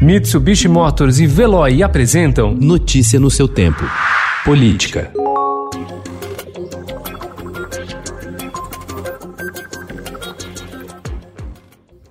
Mitsubishi Motors e Veloy apresentam Notícia no seu tempo. Política.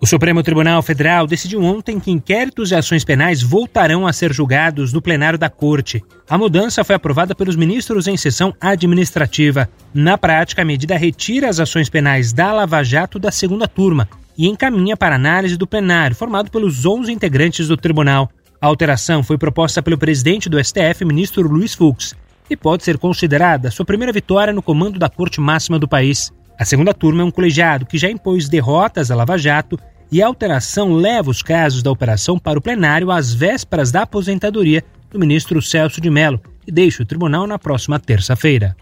O Supremo Tribunal Federal decidiu ontem que inquéritos e ações penais voltarão a ser julgados no plenário da Corte. A mudança foi aprovada pelos ministros em sessão administrativa. Na prática, a medida retira as ações penais da Lava Jato da segunda turma e encaminha para análise do plenário, formado pelos 11 integrantes do tribunal. A alteração foi proposta pelo presidente do STF, ministro Luiz Fux, e pode ser considerada sua primeira vitória no comando da Corte Máxima do país. A segunda turma é um colegiado que já impôs derrotas à Lava Jato e a alteração leva os casos da operação para o plenário às vésperas da aposentadoria do ministro Celso de Mello e deixa o tribunal na próxima terça-feira.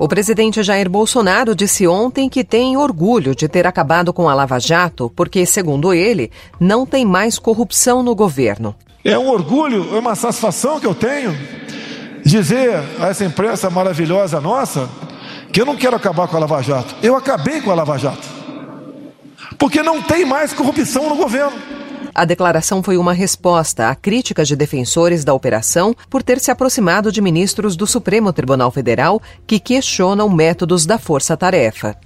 O presidente Jair Bolsonaro disse ontem que tem orgulho de ter acabado com a Lava Jato, porque, segundo ele, não tem mais corrupção no governo. É um orgulho, é uma satisfação que eu tenho dizer a essa imprensa maravilhosa nossa que eu não quero acabar com a Lava Jato. Eu acabei com a Lava Jato porque não tem mais corrupção no governo. A declaração foi uma resposta à críticas de defensores da operação por ter se aproximado de ministros do Supremo Tribunal Federal que questionam métodos da força-tarefa.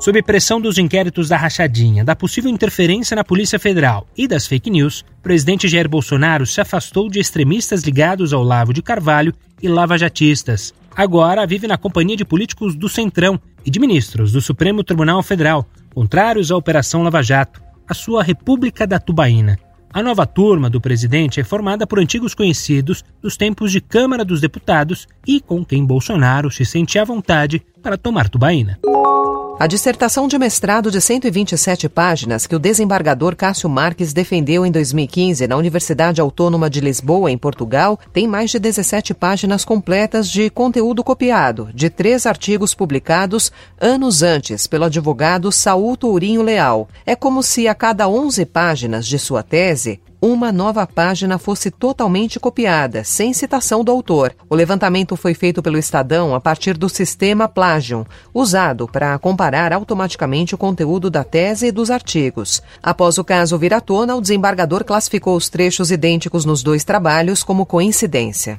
Sob pressão dos inquéritos da rachadinha, da possível interferência na Polícia Federal e das fake news, o presidente Jair Bolsonaro se afastou de extremistas ligados ao Lavo de Carvalho e lava-jatistas. Agora vive na companhia de políticos do Centrão e de ministros do Supremo Tribunal Federal, contrários à Operação Lava Jato, a sua República da Tubaína. A nova turma do presidente é formada por antigos conhecidos dos tempos de Câmara dos Deputados e com quem Bolsonaro se sente à vontade para tomar tubaína. A dissertação de mestrado de 127 páginas que o desembargador Cássio Marques defendeu em 2015 na Universidade Autônoma de Lisboa, em Portugal, tem mais de 17 páginas completas de conteúdo copiado, de três artigos publicados anos antes pelo advogado Saúl Tourinho Leal. É como se a cada 11 páginas de sua tese, uma nova página fosse totalmente copiada, sem citação do autor. O levantamento foi feito pelo Estadão a partir do sistema Plagium, usado para comparar automaticamente o conteúdo da tese e dos artigos. Após o caso vir à tona, o desembargador classificou os trechos idênticos nos dois trabalhos como coincidência.